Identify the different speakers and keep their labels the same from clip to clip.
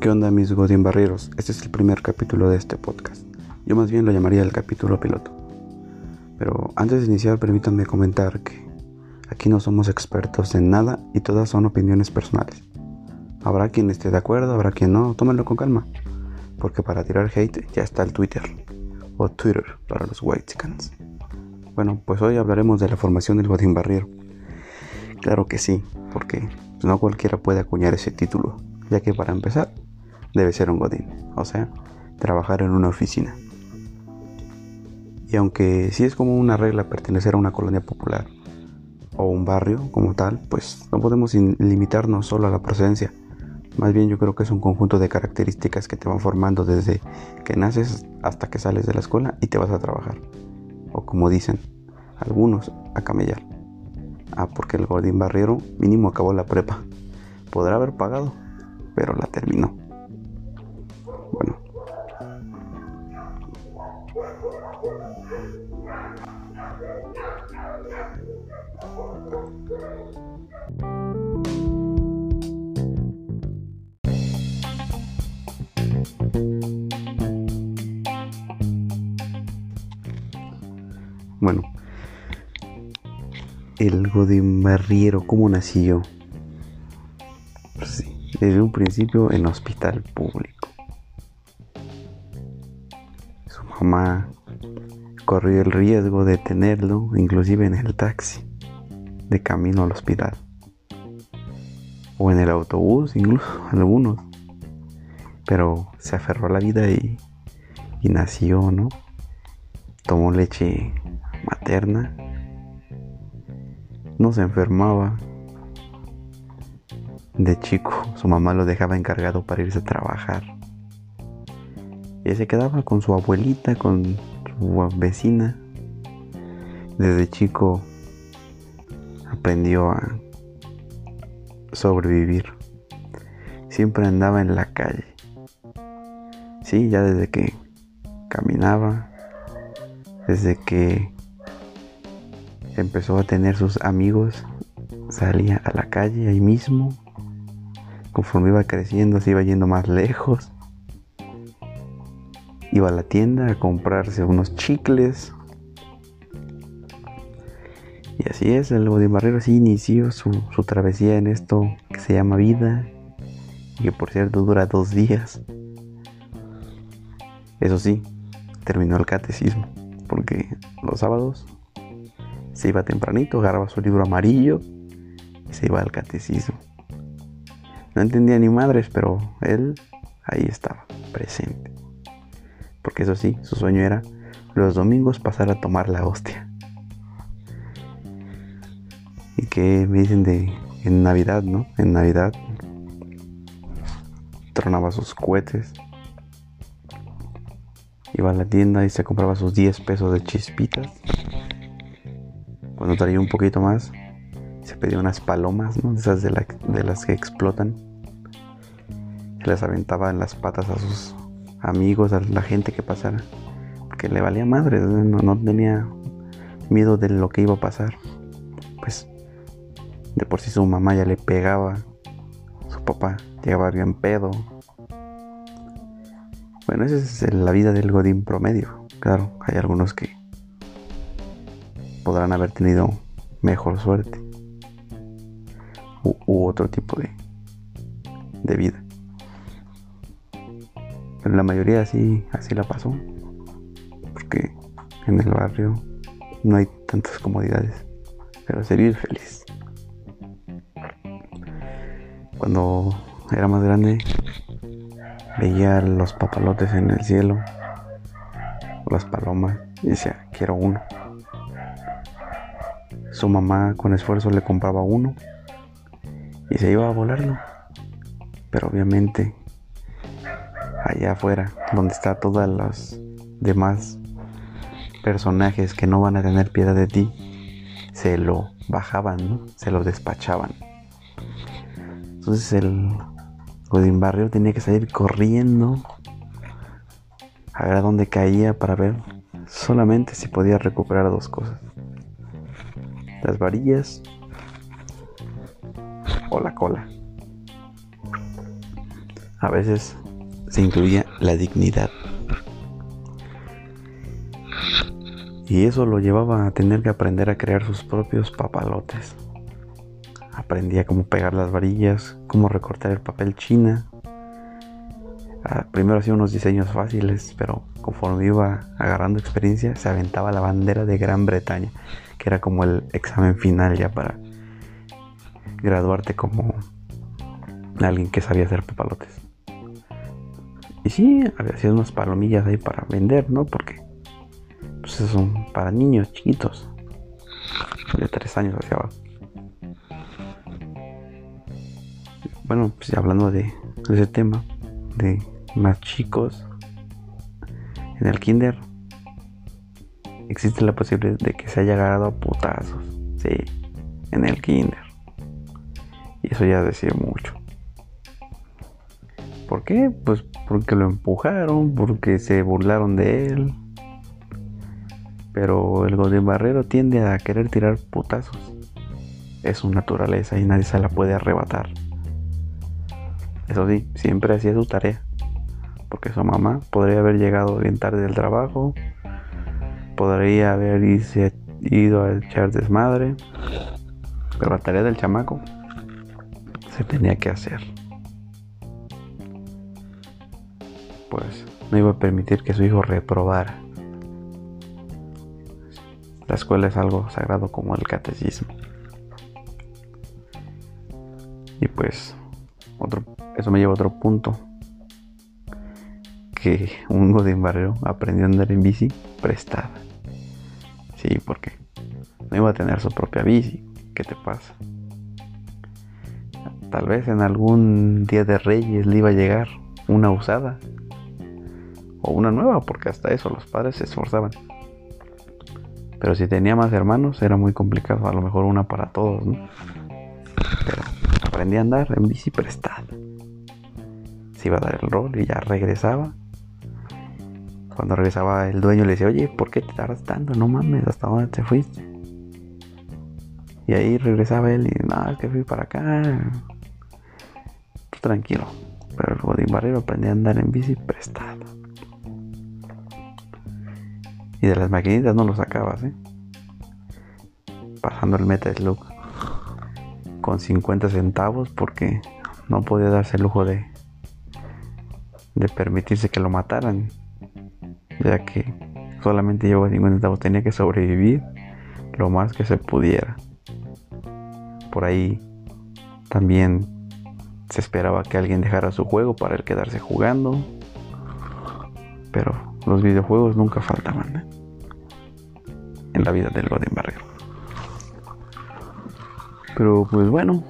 Speaker 1: ¿Qué onda mis Godín Barreros? Este es el primer capítulo de este podcast. Yo más bien lo llamaría el capítulo piloto. Pero antes de iniciar permítanme comentar que aquí no somos expertos en nada y todas son opiniones personales. Habrá quien esté de acuerdo, habrá quien no, tómenlo con calma. Porque para tirar hate ya está el Twitter. O Twitter para los whitecans. Bueno, pues hoy hablaremos de la formación del Godín Barriero. Claro que sí, porque no cualquiera puede acuñar ese título, ya que para empezar debe ser un godín, o sea, trabajar en una oficina. Y aunque sí es como una regla pertenecer a una colonia popular o un barrio como tal, pues no podemos limitarnos solo a la procedencia. Más bien yo creo que es un conjunto de características que te van formando desde que naces hasta que sales de la escuela y te vas a trabajar. O como dicen algunos, a camellar. Ah, porque el Godín Barriero mínimo acabó la prepa. Podrá haber pagado, pero la terminó. Bueno, el Godín Barriero, ¿cómo nací yo? Pues sí, desde un principio en hospital público. Su mamá corrió el riesgo de tenerlo, inclusive en el taxi, de camino al hospital. O en el autobús, incluso algunos. Pero se aferró a la vida y, y nació, ¿no? Tomó leche materna no se enfermaba. De chico, su mamá lo dejaba encargado para irse a trabajar. Y se quedaba con su abuelita, con su vecina. Desde chico aprendió a sobrevivir. Siempre andaba en la calle. Sí, ya desde que caminaba, desde que empezó a tener sus amigos, salía a la calle ahí mismo. Conforme iba creciendo, se iba yendo más lejos. Iba a la tienda a comprarse unos chicles. Y así es, el Godín Barrero inició su, su travesía en esto que se llama vida. Y que por cierto dura dos días. Eso sí, terminó el catecismo. Porque los sábados se iba tempranito, agarraba su libro amarillo y se iba al catecismo. No entendía ni madres, pero él ahí estaba, presente. Porque eso sí, su sueño era los domingos pasar a tomar la hostia. Y que me dicen de en Navidad, ¿no? En Navidad tronaba sus cohetes. Iba a la tienda y se compraba sus 10 pesos de chispitas cuando traía un poquito más, se pedía unas palomas, ¿no? Esas de, las que explotan. Y las aventaba en las patas a sus amigos, a la gente que pasara. Porque le valía madre, no, tenía miedo de lo que iba a pasar. Pues de por sí su mamá ya le pegaba, su papá llegaba bien pedo. Bueno, esa es la vida del Godín promedio. Claro, hay algunos que podrán haber tenido mejor suerte u, otro tipo de, de vida. Pero la mayoría así, así la pasó. Porque en el barrio no hay tantas comodidades. Pero ser feliz. Cuando era más grande, veía los papalotes en el cielo, las palomas, y decía, quiero uno. Su mamá con esfuerzo le compraba uno y se iba a volarlo. Pero obviamente allá afuera, donde está todas las demás personajes que no van a tener piedad de ti, se lo bajaban, se lo despachaban. Entonces el Godín Barrio tenía que salir corriendo a ver a dónde caía para ver solamente si podía recuperar dos cosas las varillas o la cola. a veces se incluía la dignidad. Y eso lo llevaba a tener que aprender a crear sus propios papalotes. Aprendía cómo pegar las varillas, cómo recortar el papel china. Ah, primero hacía unos diseños fáciles, pero conforme iba agarrando experiencia, se aventaba la bandera de Gran Bretaña, que era como el examen final ya para graduarte como alguien que sabía hacer papalotes. Y sí, había sido unas palomillas ahí para vender, ¿no? Porque pues son para niños chiquitos. De tres años hacia abajo. Bueno, pues hablando de, ese tema, de más chicos, en el kinder existe la posibilidad de que se haya agarrado a putazos. Sí, en el kinder. Y eso ya decía mucho. ¿Por qué? Pues porque lo empujaron, porque se burlaron de él, pero el Godín Barrero tiende a querer tirar putazos. Es su naturaleza y nadie se la puede arrebatar. Eso sí, siempre hacía su tarea. Porque su mamá podría haber llegado bien tarde del trabajo. Podría haber ido a echar desmadre. Pero la tarea del chamaco se tenía que hacer. Pues no iba a permitir que su hijo reprobara. La escuela es algo sagrado como el catecismo. Y pues, otro, eso me lleva a otro punto. Que un Godín Barrero aprendió a andar en bici prestada. Sí, porque no iba a tener su propia bici. ¿Qué te pasa? Tal vez en algún día de Reyes le iba a llegar una usada. O una nueva, porque hasta eso los padres se esforzaban. Pero si tenía más hermanos era muy complicado, a lo mejor una para todos, ¿no? Pero aprendí a andar en bici prestada. Se iba a dar el rol y ya regresaba. Cuando regresaba el dueño le decía, oye, ¿por qué te tardas tanto? No mames, ¿hasta dónde te fuiste? Y ahí regresaba él y, no, es que fui para acá. tranquilo. Pero el Godín Barrero aprendí a andar en bici prestada. Y de las maquinitas no lo sacabas, ¿eh? Pasando el meta look con 50 centavos porque no podía darse el lujo de, de permitirse que lo mataran, ya que solamente llevaba 50 centavos, tenía que sobrevivir lo más que se pudiera. Por ahí también se esperaba que alguien dejara su juego para él quedarse jugando, pero los videojuegos nunca faltaban ¿eh? en la vida del Godín Barrero. Pero pues bueno,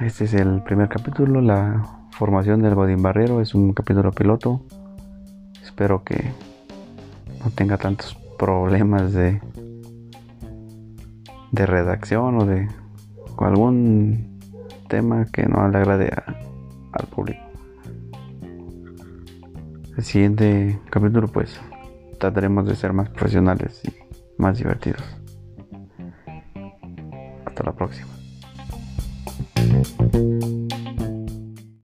Speaker 1: este es el primer capítulo, la formación del Godín Barrero, es un capítulo piloto. Espero que no tenga tantos problemas de de redacción o de algún tema que no le agrade al público el siguiente capítulo pues trataremos de ser más profesionales y más divertidos. Hasta la próxima.